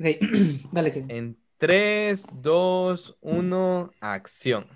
Ok, dale. En 3, 2, 1, acción.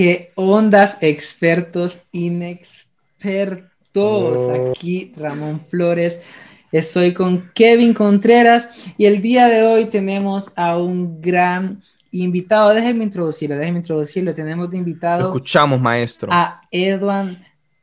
Qué ondas, expertos, inexpertos. Oh. Aquí Ramón Flores. Estoy con Kevin Contreras y el día de hoy tenemos a un gran invitado. Déjenme introducirlo, déjenme introducirlo. Tenemos de Lo invitado escuchamos, maestro. a Edwin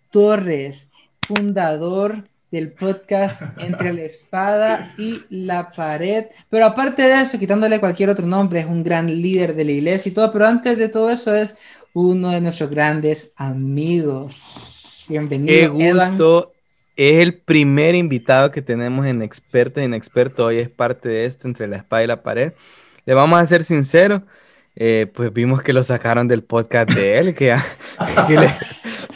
Torres, fundador del podcast Entre la Espada y la Pared. Pero aparte de eso, quitándole cualquier otro nombre, es un gran líder de la iglesia y todo. Pero antes de todo eso, es uno de nuestros grandes amigos. Bienvenido, Qué gusto. Es el primer invitado que tenemos en Experto y en Experto. Hoy es parte de esto entre la espada y la pared. Le vamos a ser sinceros. eh, pues vimos que lo sacaron del podcast de él, que, ya- que le-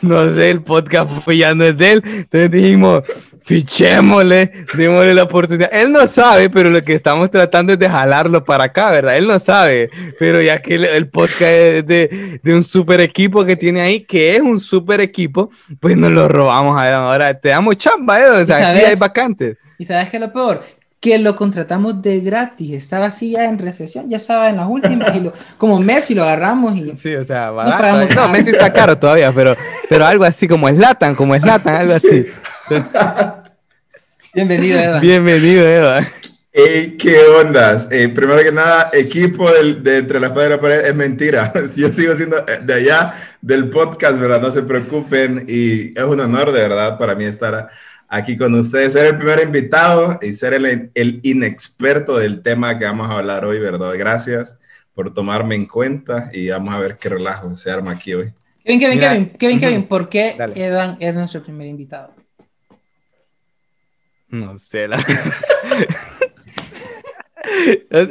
no sé, el podcast pues ya no es de él. Entonces dijimos, fichémosle, démosle la oportunidad. Él no sabe, pero lo que estamos tratando es de jalarlo para acá, ¿verdad? Él no sabe, pero ya que el, el podcast es de, de un super equipo que tiene ahí, que es un super equipo, pues nos lo robamos a él. Ahora te damos chamba, ¿eh? O sea, aquí sabes? hay vacantes. ¿Y sabes qué es lo peor? Que lo contratamos de gratis. Estaba así ya en recesión, ya estaba en las últimas. Y lo, como Messi lo agarramos y Sí, o sea, No barato. pagamos No, nada. Messi está caro todavía, pero, pero algo así como Slatan, como Slatan, algo así. bienvenido, Edwin. Bienvenido, Eva. Ey, ¿qué ondas? Eh, primero que nada, equipo del- de Entre las la Pared es mentira. Yo sigo siendo eh, de allá del podcast, ¿verdad? No se preocupen y es un honor de verdad para mí estar aquí con ustedes, ser el primer invitado y ser el, el inexperto del tema que vamos a hablar hoy, ¿verdad? Gracias por tomarme en cuenta y vamos a ver qué relajo se arma aquí hoy. Kevin, Kevin, Mira, Kevin, Kevin. Kevin, ¿por qué Dale. Edwin es nuestro primer invitado? No sé, la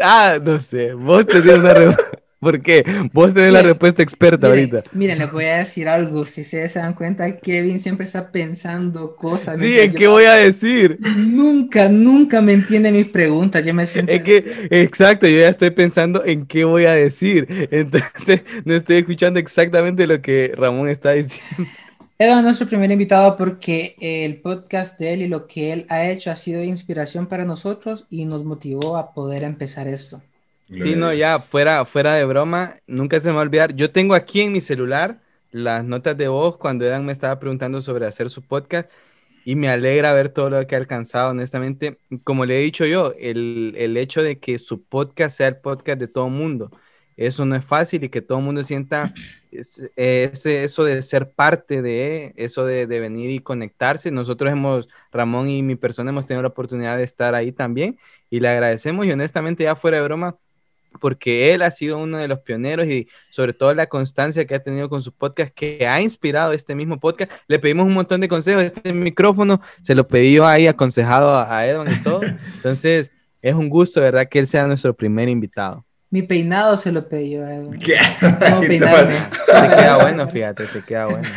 Ah, no sé. Vos tenés una re- ¿Por qué? Vos tenés la respuesta experta ahorita. miren, les voy a decir algo. Si ustedes se dan cuenta, Kevin siempre está pensando cosas. Sí, ¿en yo- qué voy a decir? Nunca, nunca me entiende mis preguntas. Yo me siento. Es que, exacto, yo ya estoy pensando en qué voy a decir. Entonces, no estoy escuchando exactamente lo que Ramón está diciendo. Edwin es nuestro primer invitado porque el podcast de él y lo que él ha hecho ha sido inspiración para nosotros y nos motivó a poder empezar esto. Sí, no, ya, fuera, fuera de broma, nunca se me va a olvidar. Yo tengo aquí en mi celular las notas de voz cuando Edan me estaba preguntando sobre hacer su podcast y me alegra ver todo lo que ha alcanzado, honestamente. Como le he dicho yo, el, el hecho de que su podcast sea el podcast de todo mundo, eso no es fácil y que todo el mundo sienta es- ese, eso de ser parte de, eso de, de venir y conectarse. Nosotros hemos, Ramón y mi persona hemos tenido la oportunidad de estar ahí también y le agradecemos y honestamente ya fuera de broma, porque él ha sido uno de los pioneros y sobre todo la constancia que ha tenido con su podcast, que ha inspirado este mismo podcast. Le pedimos un montón de consejos, este micrófono se lo yo ahí aconsejado a, a Edwin y todo. Entonces, es un gusto, ¿verdad? Que él sea nuestro primer invitado. Mi peinado se lo pedí yo a Edwin. ¿Qué? ¿Cómo peinarme? Te queda bueno, fíjate, te queda bueno.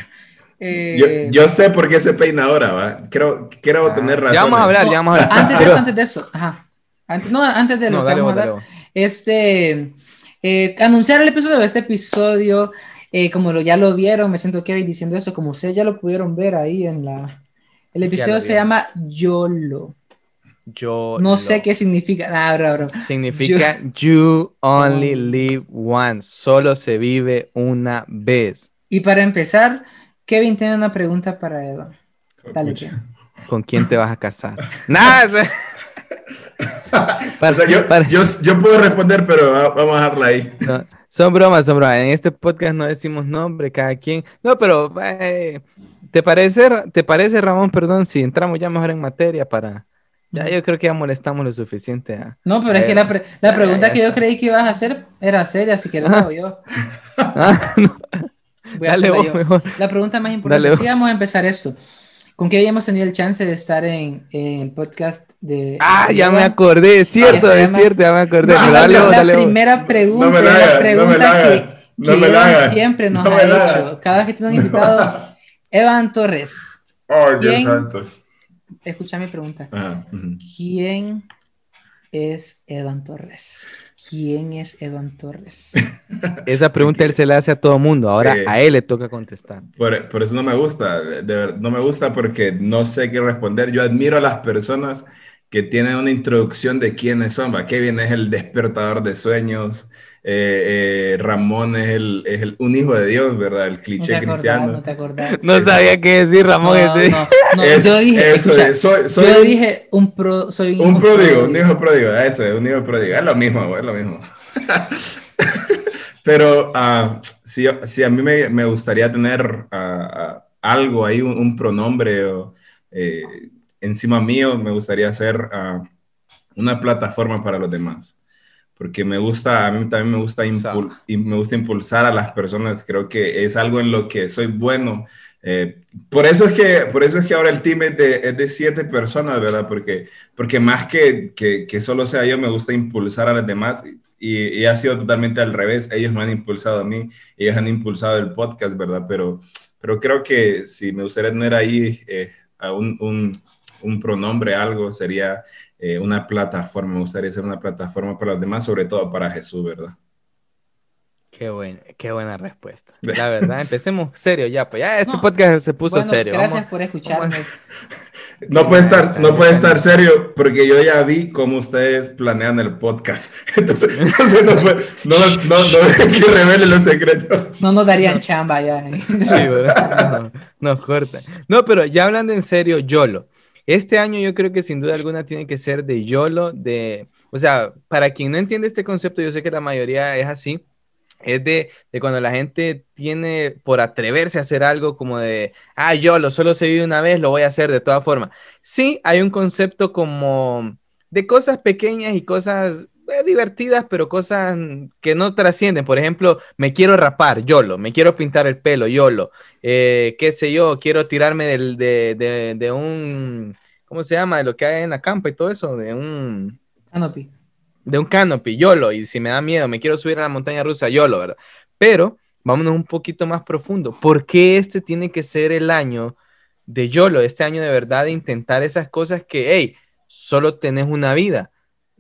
Eh, Yo, yo sé por qué se peina ahora, ¿va? Creo, quiero tener razón. Ah, Ya vamos a hablar, no, ya vamos a hablar. Antes de eso, antes de eso. Ajá. Antes, no, antes de lo no, que vamos a hablar. Este, eh, anunciar el episodio de este episodio, eh, como lo, ya lo vieron, me siento Kevin diciendo eso, como ustedes ya lo pudieron ver ahí en la... El episodio se llama YOLO. Yo No lo- sé qué significa. Ah, bro, bro. Significa you only live once, solo se vive una vez. Y para empezar, Kevin tiene una pregunta para Eva. Dale. ¿Con quién te vas a casar? Nada. o sea- O sea, yo, Para- yo, yo puedo responder, pero va- vamos a dejarla ahí. No, son bromas, son bromas. En este podcast no decimos nombre, cada quien. No, pero eh, ¿te parece, te parece, Ramón, perdón, si entramos ya mejor en materia para... Ya yo creo que ya molestamos lo suficiente a... No, pero es que la, pre- la Ya, pregunta ya que yo está. creí que ibas a hacer era seria, así que lo hago yo. Ah, no, Voy a Dale hacerla vos yo. mejor. La pregunta más importante, sí, vamos a empezar esto. ¿Con qué habíamos tenido el chance de estar en, en el podcast de... Ah, ya me acordé, es cierto, se es llama- cierto, ya me acordé. No, la, dale la dale vos. primera pregunta, No me la la hagas, no me pregunta la que, no que me la hagas, siempre nos no ha la hecho. Cada vez que tiene un invitado, Evan Torres, Ay, Dios ¿Quién? santo. Escucha mi pregunta. ¿Quién es Evan Torres? ¿Quién es Evan Torres? Esa pregunta él se la hace a todo mundo. Ahora Eh. a él le toca contestar. Por, por eso no me gusta, de ver- no me gusta porque no sé qué responder. Yo admiro a las personas que tienen una introducción de quiénes son. ¿va? Kevin es el despertador de sueños, eh, eh, Ramón es, el, es el- un hijo de Dios, ¿verdad? El No te cliché acordás, cristiano. no te acordás. No sabía qué decir, Ramón. No, ese. no, no, Es- yo dije, eso escucha, es, soy, soy yo un- dije un pro, soy un hijo pródigo, un hijo pródigo, eso es, un hijo pródigo. Es lo mismo, es lo mismo. Pero ah, si, si a mí me, me gustaría tener ah, algo ahí, un, un pronombre o, eh, encima mío, me gustaría hacer ah, una plataforma para los demás. Porque me gusta, a mí también me gusta, impul- y me gusta impulsar a las personas. Creo que es algo en lo que soy bueno. Eh, por, eso es que, por eso es que ahora el team es de, es de siete personas, ¿verdad? Porque, porque más que, que, que solo sea yo, me gusta impulsar a los demás. Y, y ha sido totalmente al revés. Ellos me han impulsado a mí, ellos han impulsado el podcast, ¿verdad? Pero, pero creo que si me gustaría tener ahí eh, a un, un, un pronombre, algo, sería eh, una plataforma. Me gustaría ser una plataforma para los demás, sobre todo para Jesús, ¿verdad? Qué, buen, qué buena respuesta. La verdad, empecemos serio ya. Pues ya este No. podcast se puso Bueno, serio. Gracias Vamos- por escucharnos. No puede estar, no puede estar serio porque yo ya vi cómo ustedes planean el podcast. Entonces, entonces no, puede- no, no, no, que revele los secretos. No nos darían chamba ya. ¿eh? Sí, ¿verdad? No, no, corta. No, pero ya hablando en serio, YOLO. Este año yo creo que sin duda alguna tiene que ser de YOLO, de, o sea, para quien no entiende este concepto, yo sé que la mayoría es así, es de, de cuando la gente tiene por atreverse a hacer algo como de, ah, YOLO, solo se vive una vez, lo voy a hacer de todas formas. Sí, hay un concepto como de cosas pequeñas y cosas eh, divertidas, pero cosas que no trascienden. Por ejemplo, me quiero rapar, YOLO, me quiero pintar el pelo, YOLO eh, qué sé yo, quiero tirarme del, de, de- de un, ¿cómo se llama? De lo que hay en la campa y todo eso, de un, Canopy. de un canopy, YOLO, y si me da miedo, me quiero subir a la montaña rusa, YOLO, ¿verdad? Pero vámonos un poquito más profundo. ¿Por qué este tiene que ser el año de YOLO? Este año de verdad de intentar esas cosas que, hey, solo tenés una vida.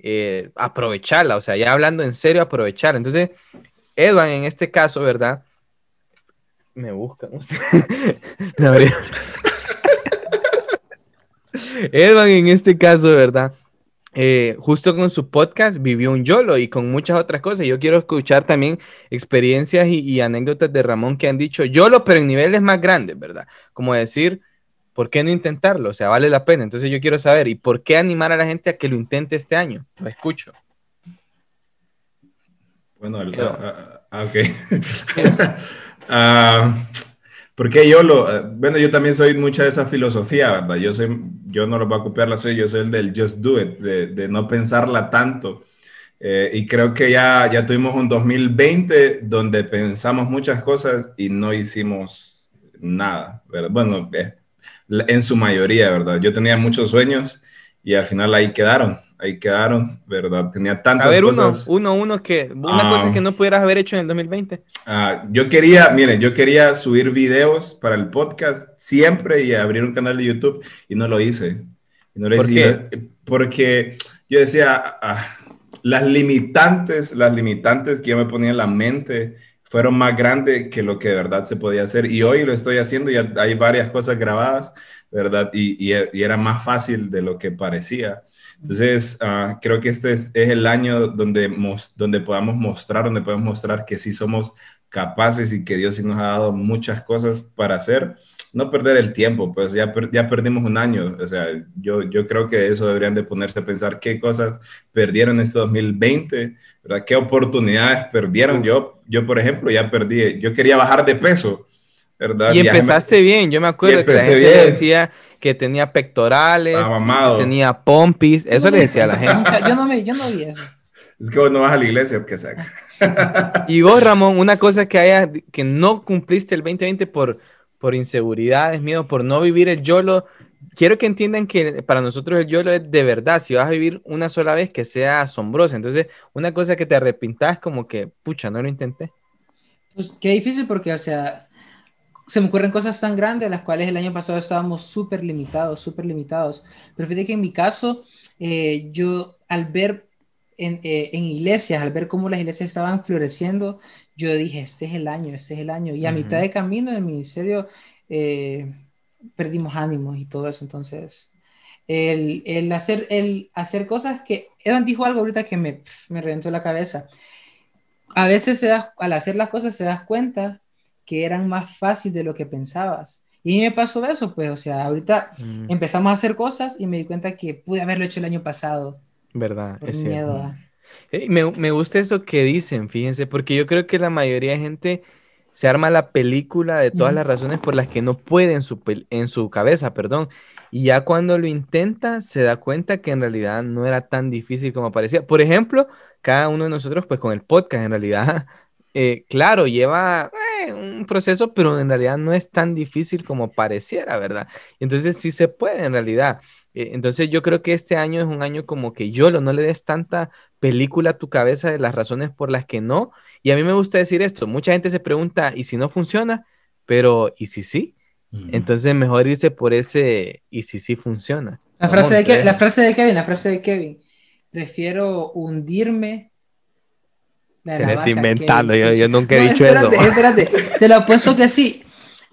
Eh, aprovecharla, o sea, ya hablando en serio, aprovecharla. Entonces, Edwan en este caso, ¿verdad? Me busca. La verdad. Edwan en este caso, ¿verdad? Eh, justo con su podcast vivió un YOLO y con muchas otras cosas. Yo quiero escuchar también experiencias y, y anécdotas de Ramón que han dicho YOLO, pero en niveles más grandes, ¿verdad? Como decir, ¿por qué no intentarlo? O sea, vale la pena. Entonces yo quiero saber, ¿y por qué animar a la gente a que lo intente este año? Lo escucho. Bueno, el- Pero- ah, ah, ok. Ah, porque yo lo, eh, bueno, yo también soy mucha de esa filosofía, ¿verdad? Yo soy, yo no lo voy a copiar la soy, yo soy el del just do it, de, de no pensarla tanto. Eh, y creo que ya, ya tuvimos un 2020 donde pensamos muchas cosas y no hicimos nada, ¿verdad? Bueno, eh, en su mayoría, ¿verdad? Yo tenía muchos sueños y al final ahí quedaron, ahí quedaron, ¿verdad? Tenía tantas A ver, uno, cosas. uno, uno que, una Ah. cosa que no pudieras haber hecho en el 2020. Ah, yo quería, miren, yo quería subir videos para el podcast siempre y abrir un canal de YouTube y no lo hice. Y no lo ¿Por hice porque yo decía, ah, las limitantes, las limitantes que yo me ponía en la mente fueron más grandes que lo que de verdad se podía hacer. Y hoy lo estoy haciendo, ya hay varias cosas grabadas, ¿verdad? Y, y- y era más fácil de lo que parecía. Entonces, ah, creo que este es, es el año donde, mos- donde podamos mostrar, donde podemos mostrar que sí somos capaces y que Dios sí nos ha dado muchas cosas para hacer. No perder el tiempo, pues ya, per- ya perdimos un año. O sea, yo, yo creo que eso deberían de ponerse a pensar qué cosas perdieron este 2020, ¿verdad? ¿Qué oportunidades perdieron? Yo, yo, por ejemplo, ya perdí, yo quería bajar de peso, ¿verdad? Y Ya me- empezaste bien, yo me acuerdo que la gente bien. decía que tenía pectorales, que tenía pompis, eso le decía a la gente. Yo no me, yo no vi eso. Es que vos no vas a la iglesia, que sea. Y vos, Ramón, una cosa que haya, que no cumpliste el 2020 por, por inseguridades, miedo, por no vivir el YOLO, quiero que entiendan que para nosotros el YOLO es de verdad, si vas a vivir una sola vez, que sea asombrosa. Entonces, una cosa que te arrepintas como que, pucha, no lo intenté. Pues qué difícil porque, o sea, se me ocurren cosas tan grandes, las cuales el año pasado estábamos súper limitados, súper limitados. Pero fíjate que en mi caso, eh, yo al ver en, eh, en, iglesias, al ver cómo las iglesias estaban floreciendo, yo dije, este es el año, este es el año. Y a uh -huh. mitad de camino del ministerio eh, perdimos ánimos y todo eso. Entonces, el, el, hacer, el hacer cosas que... Evan dijo algo ahorita que me, me reventó la cabeza. A veces se da, al hacer las cosas se das cuenta que eran más fáciles de lo que pensabas. Y me pasó eso, pues, o sea, ahorita mm. empezamos a hacer cosas y me di cuenta que pude haberlo hecho el año pasado. ¿Verdad? Por es miedo. cierto. Eh, Me, me, gusta eso que dicen, fíjense, porque yo creo que la mayoría de gente se arma la película de todas las razones por las que no puede en su, en su cabeza, perdón. Y ya cuando lo intenta, se da cuenta que en realidad no era tan difícil como parecía. Por ejemplo, cada uno de nosotros, pues con el podcast, en realidad, eh, claro, lleva un proceso, pero en realidad no es tan difícil como pareciera, ¿verdad? Entonces sí se puede en realidad. Eh, entonces yo creo que este año es un año como que yo no le des tanta película a tu cabeza de las razones por las que no. Y a mí me gusta decir esto, mucha gente se pregunta, ¿y si no funciona? Pero, ¿y si sí? Mm. Entonces mejor irse por ese, ¿y si sí funciona? La frase, de Kevin, la frase de Kevin, la frase de Kevin, prefiero hundirme se le está inventando, yo, yo, nunca he no, dicho espérate, eso. Espérate, te lo apuesto que sí.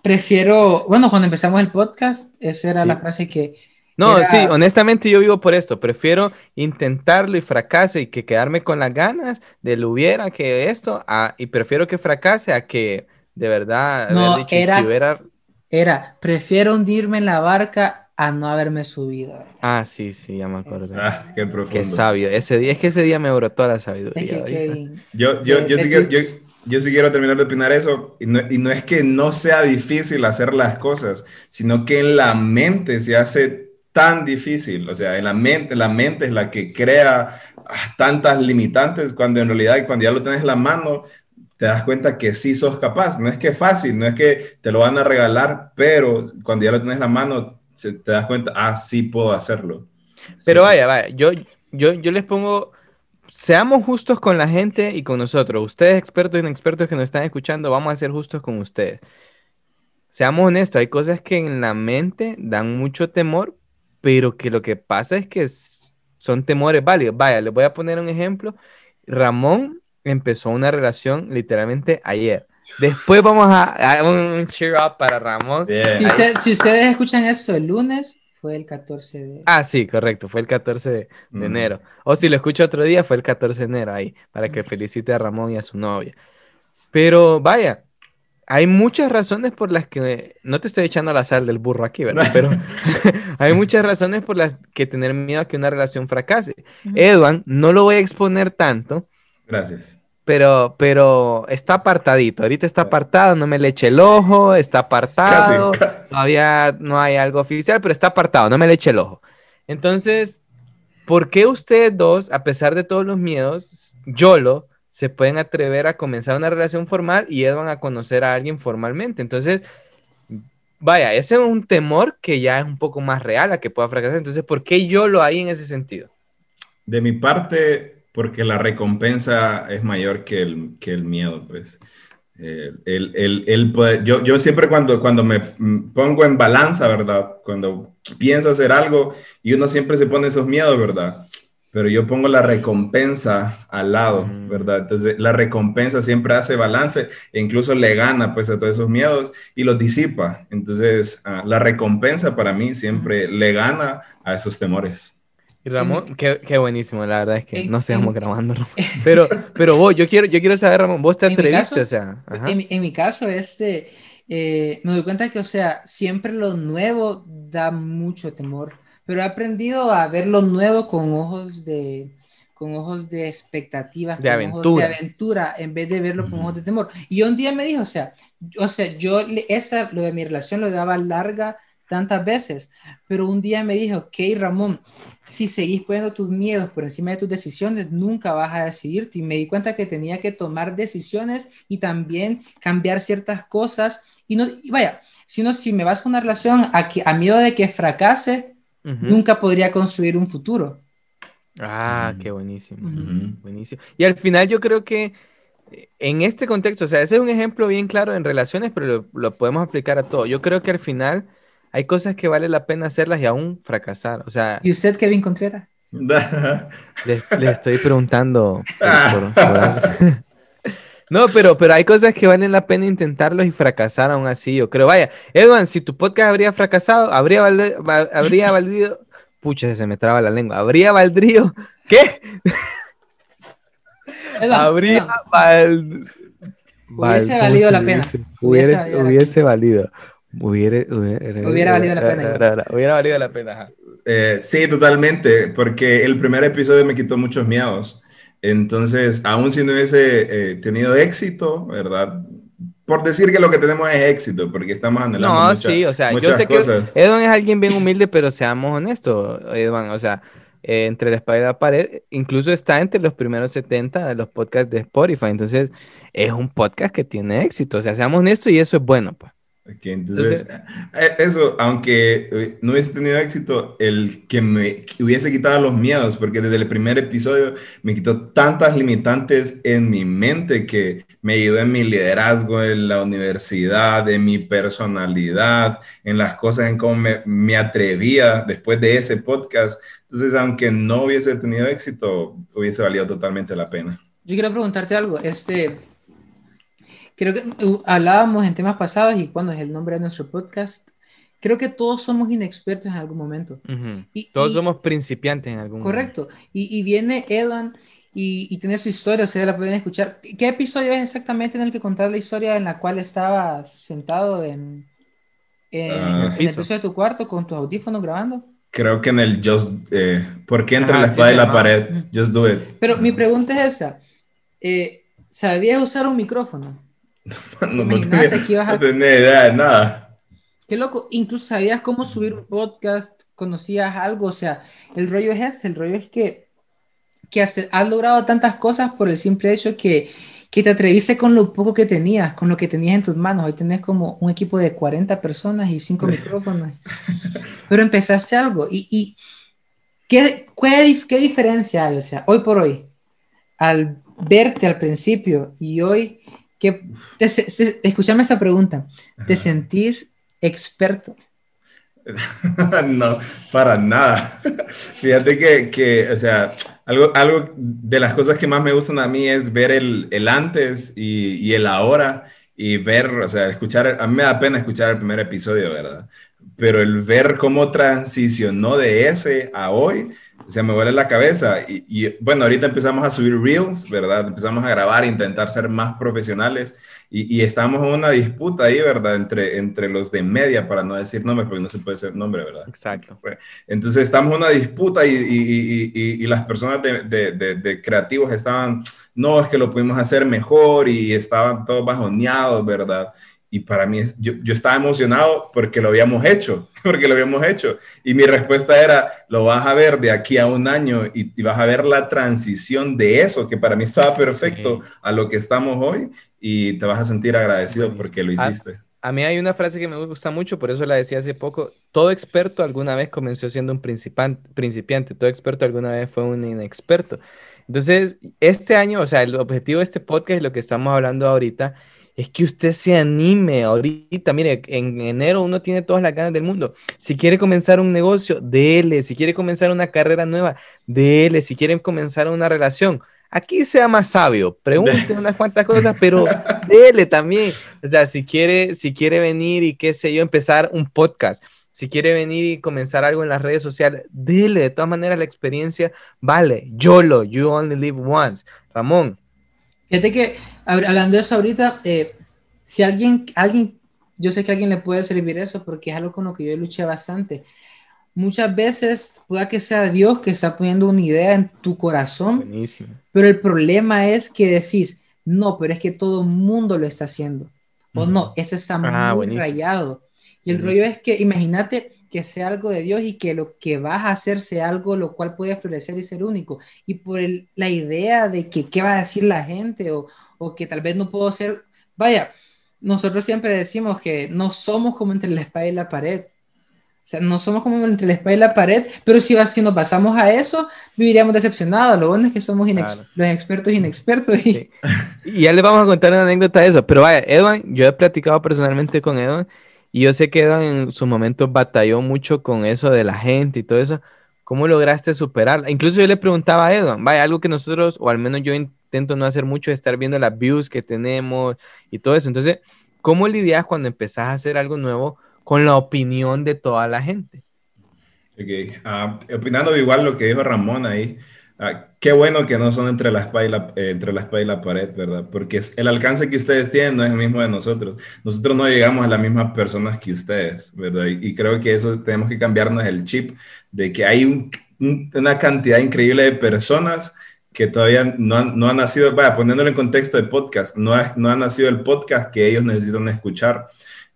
Prefiero, bueno, cuando empezamos el podcast, esa era sí. la frase que... No, era... sí, honestamente yo vivo por esto. Prefiero intentarlo y fracase y que quedarme con las ganas de lo hubiera que esto, a, y prefiero que fracase a que de verdad no, dicho, era, si hubiera... era, prefiero hundirme en la barca a no haberme subido. Ah, sí, sí, ya me acordé. Ah, qué profundo. Qué sabio. Ese día, es que ese día me brotó la sabiduría. Es que, que... Yo, yo, yo, sí quiero, yo, yo, sí quiero terminar de opinar eso. Y no, y no es que no sea difícil hacer las cosas, sino que en la mente se hace tan difícil. O sea, en la mente, la mente es la que crea ah, tantas limitantes cuando en realidad cuando ya lo tienes en la mano, te das cuenta que sí sos capaz. No es que es fácil, no es que te lo van a regalar, pero cuando ya lo tienes en la mano, te das cuenta, ah, sí puedo hacerlo. Pero sí. vaya, vaya, yo, yo, yo les pongo, seamos justos con la gente y con nosotros. Ustedes expertos y inexpertos que nos están escuchando, vamos a ser justos con ustedes. Seamos honestos, hay cosas que en la mente dan mucho temor, pero que lo que pasa es que son temores válidos. Vaya, les voy a poner un ejemplo. Ramón empezó una relación literalmente ayer. Después vamos a, a un cheer up para Ramón. Si, usted, si, ustedes escuchan esto el lunes, fue el 14 de... Ah, sí, correcto, fue el 14 de, de mm. enero. O si lo escucho otro día, fue el 14 de enero ahí, para que felicite a Ramón y a su novia. Pero vaya, hay muchas razones por las que, no te estoy echando la sal del burro aquí, ¿verdad? Pero hay muchas razones por las que tener miedo a que una relación fracase. Edwan, no lo voy a exponer tanto. Gracias pero, pero está apartadito. Ahorita está apartado, no me le eche el ojo, está apartado. Casi, casi. Todavía no hay algo oficial, pero está apartado, no me le eche el ojo. Entonces, ¿por qué ustedes dos, a pesar de todos los miedos, YOLO, se pueden atrever a comenzar una relación formal y ellos van a conocer a alguien formalmente? Entonces, vaya, ese es un temor que ya es un poco más real a que pueda fracasar. Entonces, ¿por qué YOLO hay en ese sentido? De mi parte, porque la recompensa es mayor que el, que el miedo, pues. Eh, el, el, el poder, yo, yo siempre cuando, cuando me pongo en balanza, ¿verdad? Cuando pienso hacer algo y uno siempre se pone esos miedos, ¿verdad? Pero yo pongo la recompensa al lado, ¿verdad? Entonces la recompensa siempre hace balance e incluso le gana pues a todos esos miedos y los disipa. Entonces uh, la recompensa para mí siempre le gana a esos temores. Y Ramón, qué, qué, buenísimo, la verdad es que en, no estamos grabando, Ramón. Pero, pero vos, yo quiero, yo quiero saber, Ramón, vos te atreviste, o sea. En mi, en, mi caso, este, eh, me doy cuenta que, o sea, siempre lo nuevo da mucho temor, pero he aprendido a ver lo nuevo con ojos de, con ojos de expectativas, de con aventura. ojos de aventura, en vez de verlo con ojos de temor. Y un día me dijo, o sea, o sea, yo esa, lo de mi relación lo daba larga tantas veces, pero un día me dijo, ok, Ramón, si seguís poniendo tus miedos por encima de tus decisiones, nunca vas a decidirte. Y me di cuenta que tenía que tomar decisiones y también cambiar ciertas cosas. Y, no, y vaya, si, no, si me vas a una relación a, que, a miedo de que fracase, uh -huh. nunca podría construir un futuro. Ah, qué buenísimo. Uh -huh. Buenísimo. Y al final yo creo que en este contexto, o sea, ese es un ejemplo bien claro en relaciones, pero lo, lo podemos aplicar a todo. Yo creo que al final hay cosas que vale la pena hacerlas y aún fracasar. O sea, ¿Y usted, Kevin Contreras? le, le estoy preguntando. por- por- por- No, pero, pero hay cosas que valen la pena intentarlos y fracasar aún así, yo creo. Vaya, Edwin, si tu podcast habría fracasado, habría, valde- va- habría valido. Pucha, se me traba la lengua. Habría valdrío. ¿Qué? Edwin, habría Edwin, val- val- Hubiese ¿cómo valido la pena. hubiese valido. Hubiere- hubiera, Hubiera valido la pena. Hubiera valido la pena. Eh, sí, totalmente, porque el primer episodio me quitó muchos miedos. Entonces, aún si no hubiese eh, tenido éxito, ¿verdad? Por decir que lo que tenemos es éxito, porque estamos anhelando No, mucha- sí, o sea, yo muchas sé cosas. que Edwin es alguien bien humilde, pero seamos honestos, Edwin, o sea, eh, entre la espada y la pared, incluso está entre los primeros 70 de los podcasts de Spotify, entonces es un podcast que tiene éxito, o sea, seamos honestos y eso es bueno, pues. Ok, entonces, eh, eso, aunque eh, no hubiese tenido éxito, el que me que hubiese quitado los miedos, porque desde el primer episodio me quitó tantas limitantes en mi mente que me ayudó en mi liderazgo, en la universidad, en mi personalidad, en las cosas, en cómo me, me atrevía después de ese podcast. Entonces, aunque no hubiese tenido éxito, hubiese valido totalmente la pena. Yo quiero preguntarte algo. Este, creo que uh, hablábamos en temas pasados y cuando es el nombre de nuestro podcast. Creo que todos somos inexpertos en algún momento. Ujú. Y- Todos y- somos principiantes en algún Correcto. Y, y viene Edwin y, y tiene su historia, ustedes la pueden escuchar. ¿Qué episodio es exactamente en el que contar la historia en la cual estabas sentado en, en, Ah. en el Piso. de tu cuarto con tus audífonos grabando? Creo que en el Just, eh, ¿por qué entre Ajá, la sí espada se y la pared? Just do it. Pero mi pregunta es esa. Eh, ¿Sabías usar un micrófono? No, no tenía, que ibas a- no tenía idea de nada. Qué loco, incluso sabías cómo subir un podcast, conocías algo, o sea, el rollo es ese, el rollo es que, que has, has logrado tantas cosas por el simple hecho que, que te atreviste con lo poco que tenías, con lo que tenías en tus manos. Hoy tenés como un equipo de 40 personas y 5 micrófonos. Pero empezaste algo. ¿Y, y ¿qué, qué diferencia hay? O sea, hoy por hoy, al verte al principio y hoy, que te, escúchame esa pregunta, ¿te sentís experto? no, para nada. Fíjate que, que, o sea, algo, algo de las cosas que más me gustan a mí es ver el, el antes y, y el ahora y ver, o sea, escuchar, a mí me da pena escuchar el primer episodio, ¿verdad? Pero el ver cómo transicionó de ese a hoy, o sea, me vuelve la cabeza. Y, y, bueno, ahorita empezamos a subir reels, ¿verdad? Empezamos a grabar, intentar ser más profesionales y, y estamos en una disputa ahí, ¿verdad? Entre, entre los de media, para no decir nombres, porque no se puede decir nombre, ¿verdad? Exacto. Entonces estamos en una disputa y- y las personas de, de- de- de creativos estaban, no, es que lo pudimos hacer mejor y estaban todos bajoneados, ¿verdad? Y para mí, yo, yo estaba emocionado porque lo habíamos hecho, porque lo habíamos hecho. Y mi respuesta era, lo vas a ver de aquí a un año y, y vas a ver la transición de eso, que para mí estaba perfecto Sí. a lo que estamos hoy y te vas a sentir agradecido Buenísimo. porque lo hiciste. A mí hay una frase que me gusta mucho, por eso la decía hace poco. Todo experto alguna vez comenzó siendo un principiante, todo experto alguna vez fue un inexperto. Entonces, este año, o sea, el objetivo de este podcast y lo que estamos hablando ahorita es que usted se anime ahorita. Mire, en enero uno tiene todas las ganas del mundo. Si quiere comenzar un negocio, dele. Si quiere comenzar una carrera nueva, dele. Si quiere comenzar una relación, aquí sea más sabio. Pregunte unas cuantas cosas, pero dele también. O sea, si quiere, si quiere venir y qué sé yo, empezar un podcast, si quiere venir y comenzar algo en las redes sociales, dele. De todas maneras, la experiencia vale. YOLO, you only live once. Ramón, Fíjate que hab- hablando de eso ahorita, eh, si alguien, alguien, yo sé que a alguien le puede servir eso porque es algo con lo que yo luché bastante. Muchas veces pueda que sea Dios que está poniendo una idea en tu corazón, buenísimo. pero el problema es que decís, no, pero es que todo el mundo lo está haciendo. O Ujú. no, eso está Ah, muy buenísimo. rayado. Y el Buenísimo. rollo es que imagínate que sea algo de Dios y que lo que vas a hacer sea algo lo cual puede florecer y ser único. Y por el- la idea de que qué va a decir la gente o, o que tal vez no puedo ser, vaya, nosotros siempre decimos que no somos como entre la espada y la pared. O sea, no somos como entre la espada y la pared, pero si, si nos pasamos a eso, viviríamos decepcionados. Lo bueno es que somos inex- Claro. los expertos inexpertos. Y, Sí. Y ya les vamos a contar una anécdota de eso. Pero vaya, Edwin, yo he platicado personalmente con Edwin y yo sé que en su momento batalló mucho con eso de la gente y todo eso. ¿Cómo lograste superarla? Incluso yo le preguntaba a Edwin, vaya, algo que nosotros, o al menos yo intento no hacer mucho, es estar viendo las views que tenemos y todo eso. Entonces, ¿cómo lidias cuando empezás a hacer algo nuevo con la opinión de toda la gente? Ok, ah, opinando igual lo que dijo Ramón ahí, ah, qué bueno que no son entre la, espada y la, eh, entre la espada y la pared, ¿verdad? Porque el alcance que ustedes tienen no es el mismo de nosotros. Nosotros no llegamos a las mismas personas que ustedes, ¿verdad? Y, y creo que eso tenemos que cambiarnos el chip de que hay un- un- una cantidad increíble de personas que todavía no han, no han nacido, vaya, poniéndolo en contexto de podcast, no, ha- no ha nacido el podcast que ellos necesitan escuchar.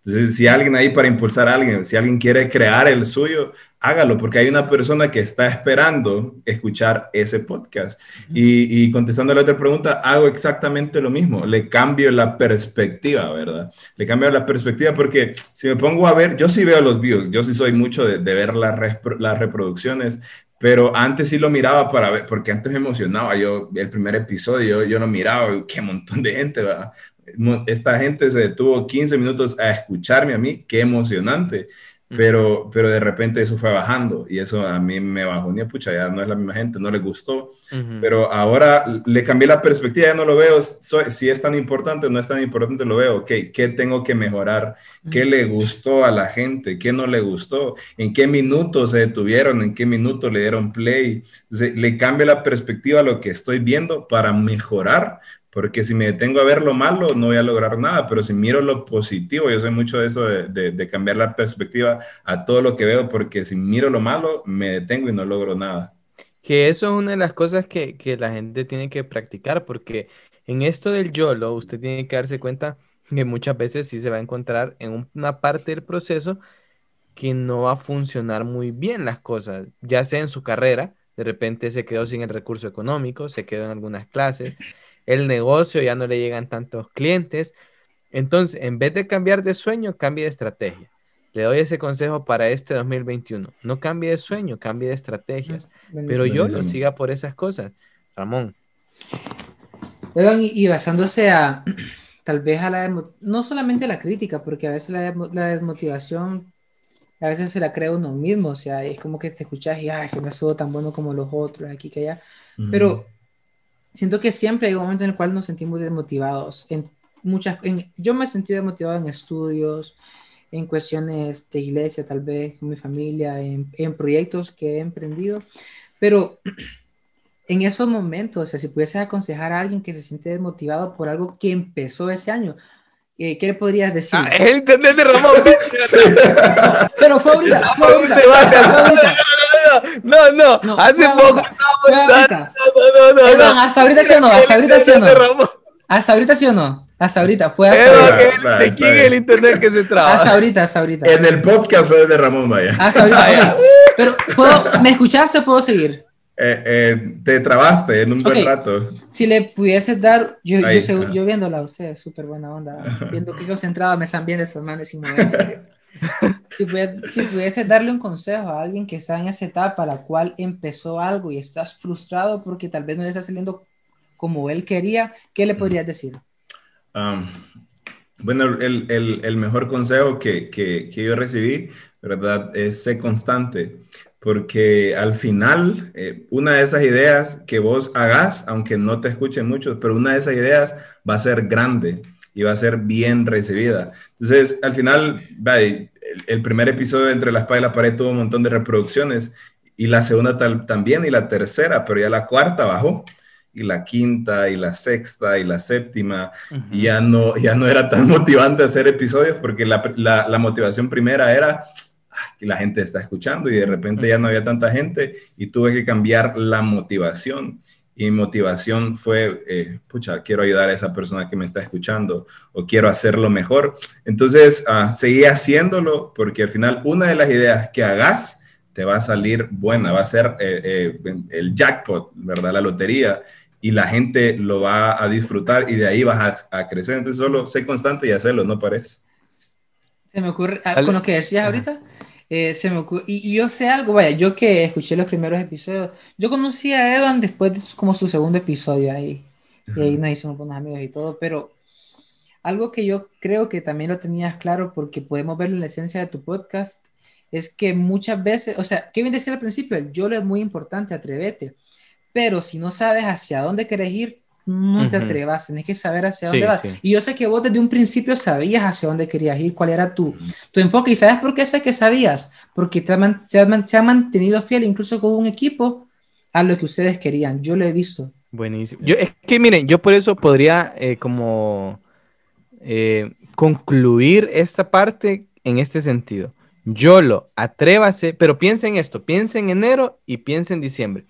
Entonces, si alguien ahí para impulsar a alguien, si alguien quiere crear el suyo, hágalo, porque hay una persona que está esperando escuchar ese podcast. Y, y contestando a la otra pregunta, hago exactamente lo mismo, le cambio la perspectiva, ¿verdad? Le cambio la perspectiva porque si me pongo a ver, yo sí veo los views, yo sí soy mucho de, de ver las, repro- las reproducciones, pero antes sí lo miraba para ver, porque antes me emocionaba, yo el primer episodio, yo, yo lo miraba, qué montón de gente, ¿verdad? Esta gente se detuvo 15 minutos a escucharme a mí, qué emocionante. Pero, pero de repente eso fue bajando y eso a mí me bajó, ni pucha, ya no es la misma gente, no le gustó. Pero ahora le cambié la perspectiva, ya no lo veo, soy- si es tan importante o no es tan importante, lo veo, ok, ¿qué tengo que mejorar? ¿Qué le gustó a la gente? ¿Qué no le gustó? ¿En qué minutos se detuvieron? ¿En qué minutos le dieron play? Entonces, le cambio la perspectiva a lo que estoy viendo para mejorar, porque si me detengo a ver lo malo, no voy a lograr nada, pero si miro lo positivo, yo soy mucho de eso, de, de- de cambiar la perspectiva a todo lo que veo, porque si miro lo malo, me detengo y no logro nada. Que eso es una de las cosas que, que la gente tiene que practicar, porque en esto del YOLO, usted tiene que darse cuenta que muchas veces sí se va a encontrar en un- una parte del proceso que no va a funcionar muy bien las cosas, ya sea en su carrera, de repente se quedó sin el recurso económico, se quedó en algunas clases, el negocio ya no le llegan tantos clientes. Entonces, en vez de cambiar de sueño, cambie de estrategia. Le doy ese consejo para este 2021. No cambie de sueño, cambie de estrategias. Pero yo no siga por esas cosas. Ramón. Y basándose a tal vez a la no solamente la crítica, porque a veces la, la desmotivación a veces se la crea uno mismo, o sea, es como que te escuchas y ay, que no estuvo tan bueno como los otros, aquí que allá, pero siento que siempre hay un momento en el cual nos sentimos desmotivados. En muchas, en- yo me he sentido desmotivado en estudios, en cuestiones de iglesia, tal vez con mi familia, en, en proyectos que he emprendido, pero en esos momentos, o sea, si pudieses aconsejar a alguien que se siente desmotivado por algo que empezó ese año, eh, ¿qué le podrías decir? Ah, es el internet de Ramón. Pero fue ahorita, fue. No, no, No, hace poco. fue ahorita. No, no, Evan, hasta ahorita sí o no, hasta ahorita sí o no. Hasta ahorita sí o no, hasta ahorita, fue hasta ahorita. ¿qué- ¿De quién el internet que se Hasta traba? ahorita, hasta ahorita. En el podcast fue de Ramón Vaya. Hasta ahorita, ok. Pero, ¿puedo, ¿me escuchaste? ¿Puedo seguir? Eh, eh, te trabaste en un buen Ok. rato. Si le pudieses dar, yo, yo, yo viéndola a usted, súper buena onda, viendo que concentrado me están viendo esos manes moverse. Si si pudiese darle un consejo a alguien que está en esa etapa, la cual empezó algo y estás frustrado porque tal vez no le está saliendo como él quería, ¿qué le podrías decir? Um, bueno, el, el- el mejor consejo que, que- que yo recibí, ¿verdad? Es ser constante, porque al final, eh, una de esas ideas que vos hagas, aunque no te escuchen mucho, pero una de esas ideas va a ser grande y va a ser bien recibida. Entonces, al final, el, el primer episodio de Entre la Espada y la Pared tuvo un montón de reproducciones, y la segunda tal- también, y la tercera, pero ya la cuarta bajó y la quinta y la sexta y la séptima y ya no, ya no era tan motivante hacer episodios porque la, la- la motivación primera era "Ah, que la gente está escuchando y de repente ya no había tanta gente y tuve que cambiar la motivación. Y mi motivación fue, eh, pucha, quiero ayudar a esa persona que me está escuchando o quiero hacerlo mejor. Entonces, ah, seguí haciéndolo porque al final una de las ideas que hagas te va a salir buena, va a ser eh, eh, el jackpot, ¿verdad? La lotería y la gente lo va a disfrutar y de ahí vas a, a crecer. Entonces solo sé constante y hacerlo, no parece. Se me ocurre, ah, con lo que decías ahorita, eh, se me ocurre, y, y yo sé algo, vaya, yo que escuché los primeros episodios, yo conocí a Evan después de como su segundo episodio ahí, y ahí nos hicimos buenos amigos y todo, pero algo que yo creo que también lo tenías claro porque podemos ver en la esencia de tu podcast es que muchas veces, o sea, Kevin decía al principio, el yo lo es muy importante, atrévete, pero si no sabes hacia dónde quieres ir, no te atrevas, tenés que saber hacia Sí, dónde vas. sí. Y yo sé que vos desde un principio sabías hacia dónde querías ir, cuál era tu, tu enfoque, y ¿sabes por qué sé que sabías? Porque te man- se, ha man- se ha mantenido fiel incluso con un equipo a lo que ustedes querían, yo lo he visto. Buenísimo. Yo, es que miren, yo por eso podría eh, como eh, concluir esta parte en este sentido. YOLO, atrévase, pero piensa en esto, piensa en enero y piensa en diciembre.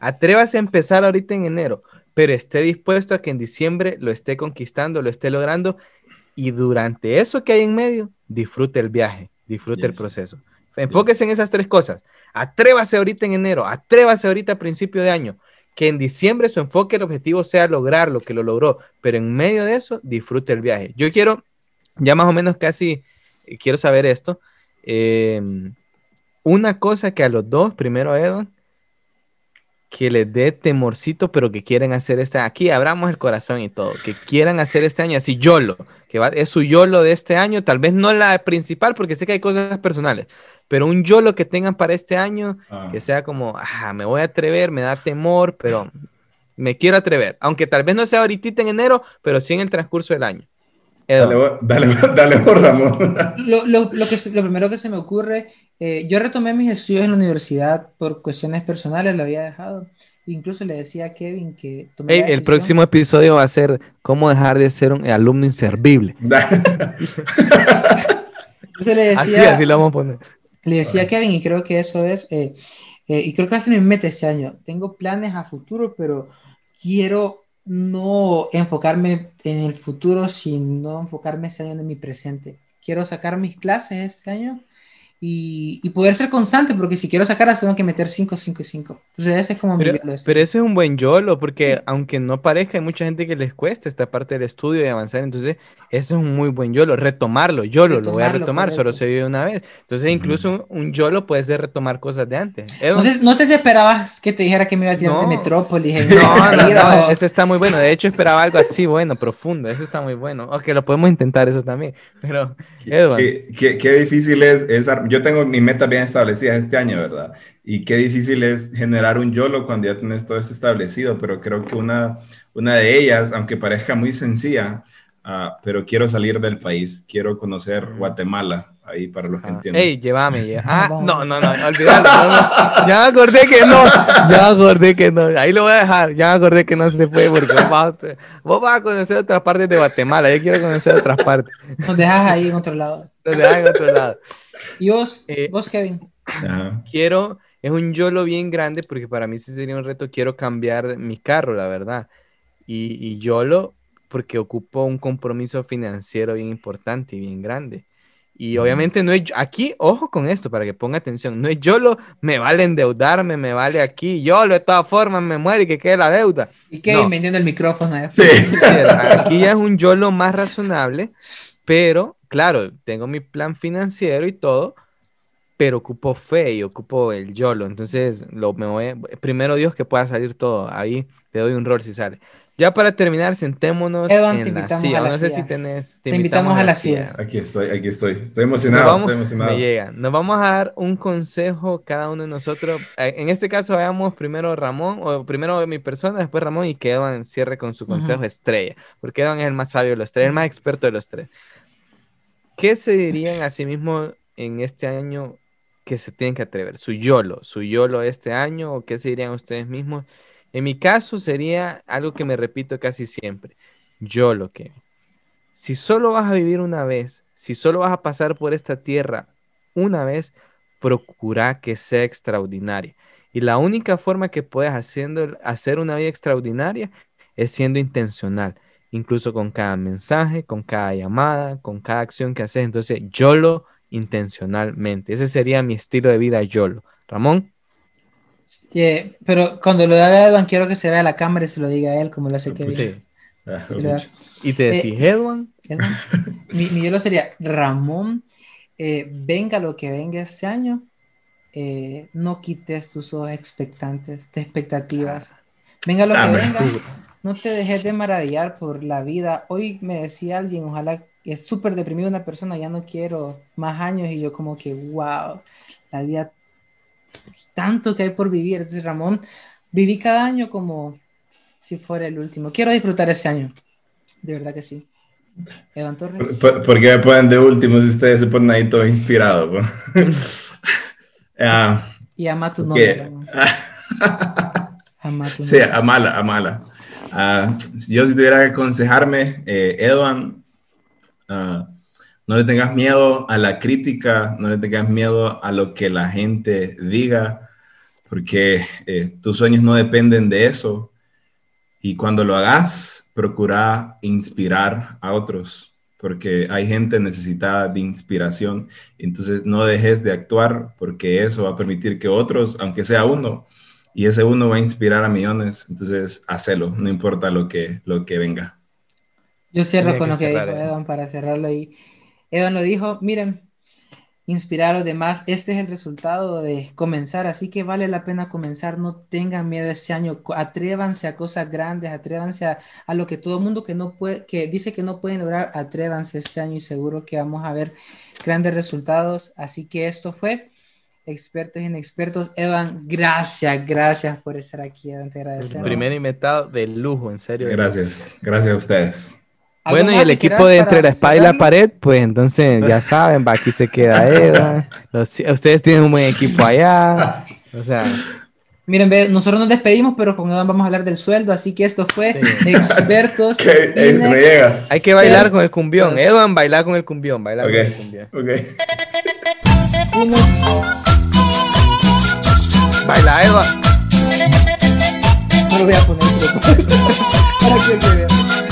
Atrévase a empezar ahorita en enero, pero esté dispuesto a que en diciembre lo esté conquistando, lo esté logrando y durante eso que hay en medio, disfrute el viaje, disfrute el Yes. proceso. Enfóquese en esas tres cosas. Atrévase ahorita en enero, atrévase ahorita a principio de año, que en diciembre su enfoque, el objetivo sea lograr lo que lo logró, pero en medio de eso, disfrute el viaje. Yo quiero, ya más o menos casi, eh, quiero saber esto. eh, una cosa que a los dos, primero a Edon, que les dé temorcito, pero que quieren hacer este aquí abramos el corazón y todo, que quieran hacer este año así YOLO, que va, es su YOLO de este año, tal vez no la principal, porque sé que hay cosas personales, pero un YOLO que tengan para este año, Ah. que sea como, ah, me voy a atrever, me da temor, pero me quiero atrever, aunque tal vez no sea ahorita en enero, pero sí en el transcurso del año. Dale, dale, Ramón. Lo, lo- lo que, se- lo primero que se me ocurre, eh, yo retomé mis estudios en la universidad por cuestiones personales, lo había dejado. Incluso le decía a Kevin que tomé Ey, la el próximo episodio va a ser cómo dejar de ser un alumno inservible. Entonces le Así, decía, así lo vamos a poner. le decía a Kevin, y creo que eso es, eh, eh, y creo que va a ser mi meta este año. Tengo planes a futuro, pero quiero no enfocarme en el futuro, sino enfocarme este año en mi presente. Quiero sacar mis clases este año y, y poder ser constante, porque si quiero sacarlas tengo que meter 5, 5 y 5. Entonces ese es como mi Pero, YOLO este pero ese es un buen YOLO, porque aunque no parezca, hay mucha gente que les cuesta esta parte del estudio y avanzar. Entonces, ese es un muy buen YOLO. Retomarlo, YOLO, lo voy a Retomarlo, retomar, solo se vive una vez. Entonces, incluso un, un YOLO puede ser retomar cosas de antes. Edo, No sé, no sé si esperabas que te dijera que me iba a tirar de No. Metrópolis. en No, no, no, ese está muy bueno. De hecho, esperaba algo así, bueno, profundo. Ese está muy bueno. Ok, lo podemos intentar eso también. Pero, Edward, Qué, qué- qué difícil es, es yo tengo mi meta bien establecida este año, ¿verdad? Y qué difícil es generar un YOLO cuando ya tienes todo esto establecido, pero creo que una, una de ellas, aunque parezca muy sencilla, ah, pero quiero salir del país, quiero conocer Guatemala, ahí para los que Ah, entienden. Ey, llévame. Ah, Vamos. no, no, no, olvídalo. no, no. Ya me acordé que no. Ya me acordé que no. Ahí lo voy a dejar. Ya me acordé que no se puede porque vos vas, a- vos vas a conocer otras partes de Guatemala. Yo quiero conocer otras partes. Nos dejas ahí en otro lado. Los dejas en otro lado. ¿Y vos, Eh, vos Kevin? Ajá. Quiero, es un YOLO bien grande porque para mí sí sería un reto. Quiero cambiar mi carro, la verdad. Y, y YOLO porque ocupo un compromiso financiero bien importante y bien grande. Y obviamente no es aquí, ojo con esto para que ponga atención, no es YOLO, me vale endeudarme, me vale aquí, YOLO de todas formas me muere y que quede la deuda. Y Kevin no. vendiendo el micrófono. ¿eh? Sí. Aquí ya es un YOLO más razonable, pero claro, tengo mi plan financiero y todo, pero ocupo fe y ocupo el YOLO. Entonces, lo, me voy, primero Dios que pueda salir todo. Ahí te doy un rol si sale. Ya para terminar, sentémonos Evan, te en la invitamos silla. a la No sé si tenés. Te invitamos a la silla. Aquí estoy, aquí estoy. Estoy emocionado, vamos, estoy emocionado. me llega. Nos vamos a dar un consejo cada uno de nosotros. Eh, En este caso, veamos primero Ramón, o primero mi persona, después Ramón, y que Evan cierre con su consejo Ujú. estrella, porque Evan es el más sabio de los tres, el más experto de los tres. ¿Qué se dirían a sí mismos en este año que se tienen que atrever? Su YOLO, su YOLO este año, o qué se dirían ustedes mismos? En mi caso sería algo que me repito casi siempre. YOLO, que si solo vas a vivir una vez, si solo vas a pasar por esta tierra una vez, procura que sea extraordinaria. Y la única forma que puedes haciendo, hacer una vida extraordinaria es siendo intencional, incluso con cada mensaje, con cada llamada, con cada acción que haces. Entonces, YOLO intencionalmente. Ese sería mi estilo de vida YOLO. Ramón, Eh, pero cuando lo haga Edwan, quiero que se vea la cámara y se lo diga a él, como lo hace Kevin. sí. Ah, Sí. Y te Eh, decís, Edwin, Edwan. Mi, mi YOLO sería Ramón eh, venga lo que venga este año, eh, no quites tus ojos expectantes, de expectativas. Venga lo que venga, no te dejes de maravillar por la vida. Hoy me decía alguien, ojalá que es súper deprimido una persona, ya no quiero más años y yo como que, wow, la vida, tanto que hay por vivir. Entonces, Ramón, viví cada año como si fuera el último. Quiero disfrutar ese año, de verdad que sí. Evan Torres. ¿Por, por qué me ponen de último si ustedes se ponen ahí todo inspirado? Ah, Y ama tu nombre. Ama tu Sí, nombre. amala, amala. Ah, yo si tuviera que aconsejarme, eh, Edwan, ah, no le tengas miedo a la crítica, no le tengas miedo a lo que la gente diga, porque eh, tus sueños no dependen de eso. Y cuando lo hagas, procura inspirar a otros, porque hay gente necesitada de inspiración. Entonces no dejes de actuar, porque eso va a permitir que otros, aunque sea uno, y ese uno va a inspirar a millones. Entonces, hacelo, no importa lo que, lo que venga. Yo cierro Tenía con lo que dijo. Evan para cerrarlo ahí. Evan lo dijo, miren, inspirar a los demás, este es el resultado de comenzar, así que vale la pena comenzar, no tengan miedo este año, atrévanse a cosas grandes, atrévanse a, a lo que todo el mundo que no puede, que dice que no pueden lograr, atrévanse este año y seguro que vamos a ver grandes resultados. Así que esto fue Expertos y Inexpertos. Evan, gracias, gracias por estar aquí, Evan, te El agradecemos. primer invitado de lujo, en serio. Gracias, gracias a ustedes. ¿Algo Bueno, y el equipo de Entre la Espada y la? Pared, pues entonces ya saben, va, aquí se queda Eva. Los- ustedes tienen un buen equipo allá. O sea, Miren, nosotros nos despedimos, pero con Evan vamos a hablar del sueldo, así que esto fue Sí. Expertos Que, eh, no Inex- llega. hay que bailar con el cumbión. Dos. Edwan, bailar con el cumbión, bailar con el cumbión. ok. Uno. Baila, Edwan. No lo voy a poner. pero- para que